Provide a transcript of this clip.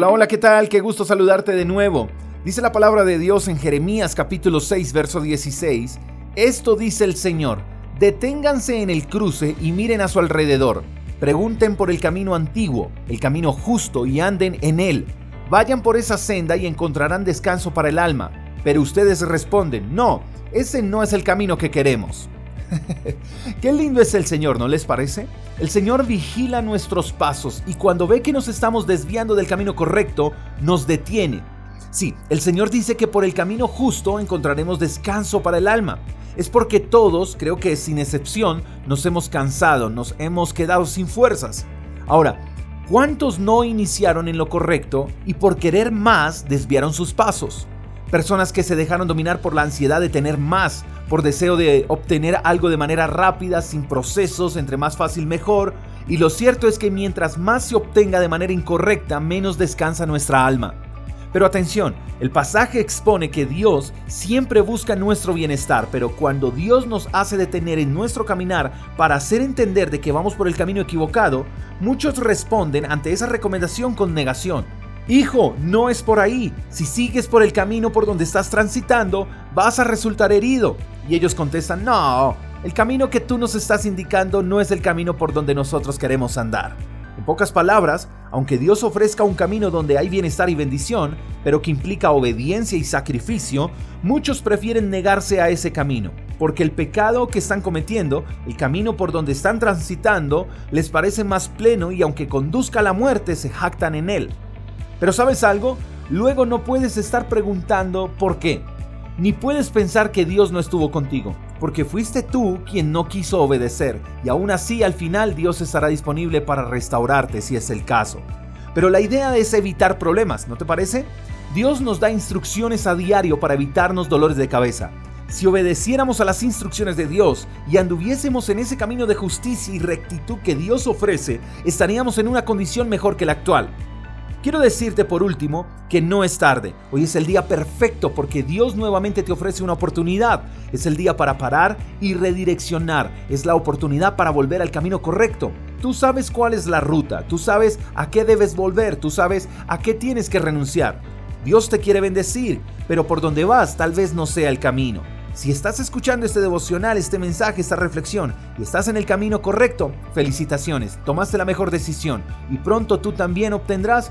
Hola, hola, ¿qué tal? Qué gusto saludarte de nuevo. Dice la palabra de Dios en Jeremías capítulo 6, verso 16. Esto dice el Señor, deténganse en el cruce y miren a su alrededor. Pregunten por el camino antiguo, el camino justo y anden en él. Vayan por esa senda y encontrarán descanso para el alma. Pero ustedes responden, no, ese no es el camino que queremos. Qué lindo es el Señor, ¿no les parece? El Señor vigila nuestros pasos y cuando ve que nos estamos desviando del camino correcto, nos detiene. Sí, el Señor dice que por el camino justo encontraremos descanso para el alma. Es porque todos, creo que sin excepción, nos hemos cansado, nos hemos quedado sin fuerzas. Ahora, ¿cuántos no iniciaron en lo correcto y por querer más desviaron sus pasos? Personas que se dejaron dominar por la ansiedad de tener más, por deseo de obtener algo de manera rápida, sin procesos, entre más fácil mejor. Y lo cierto es que mientras más se obtenga de manera incorrecta, menos descansa nuestra alma. Pero atención, el pasaje expone que Dios siempre busca nuestro bienestar, pero cuando Dios nos hace detener en nuestro caminar para hacer entender de que vamos por el camino equivocado, muchos responden ante esa recomendación con negación. Hijo, no es por ahí. Si sigues por el camino por donde estás transitando, vas a resultar herido. Y ellos contestan, no, el camino que tú nos estás indicando no es el camino por donde nosotros queremos andar. En pocas palabras, aunque Dios ofrezca un camino donde hay bienestar y bendición, pero que implica obediencia y sacrificio, muchos prefieren negarse a ese camino, porque el pecado que están cometiendo, el camino por donde están transitando, les parece más pleno y aunque conduzca a la muerte, se jactan en él. Pero ¿sabes algo? Luego no puedes estar preguntando por qué. Ni puedes pensar que Dios no estuvo contigo, porque fuiste tú quien no quiso obedecer, y aún así al final Dios estará disponible para restaurarte si es el caso. Pero la idea es evitar problemas, ¿no te parece? Dios nos da instrucciones a diario para evitarnos dolores de cabeza. Si obedeciéramos a las instrucciones de Dios y anduviésemos en ese camino de justicia y rectitud que Dios ofrece, estaríamos en una condición mejor que la actual. Quiero decirte por último que no es tarde. Hoy es el día perfecto porque Dios nuevamente te ofrece una oportunidad. Es el día para parar y redireccionar. Es la oportunidad para volver al camino correcto. Tú sabes cuál es la ruta, tú sabes a qué debes volver, tú sabes a qué tienes que renunciar. Dios te quiere bendecir, pero por donde vas tal vez no sea el camino. Si estás escuchando este devocional, este mensaje, esta reflexión y estás en el camino correcto, felicitaciones, tomaste la mejor decisión y pronto tú también obtendrás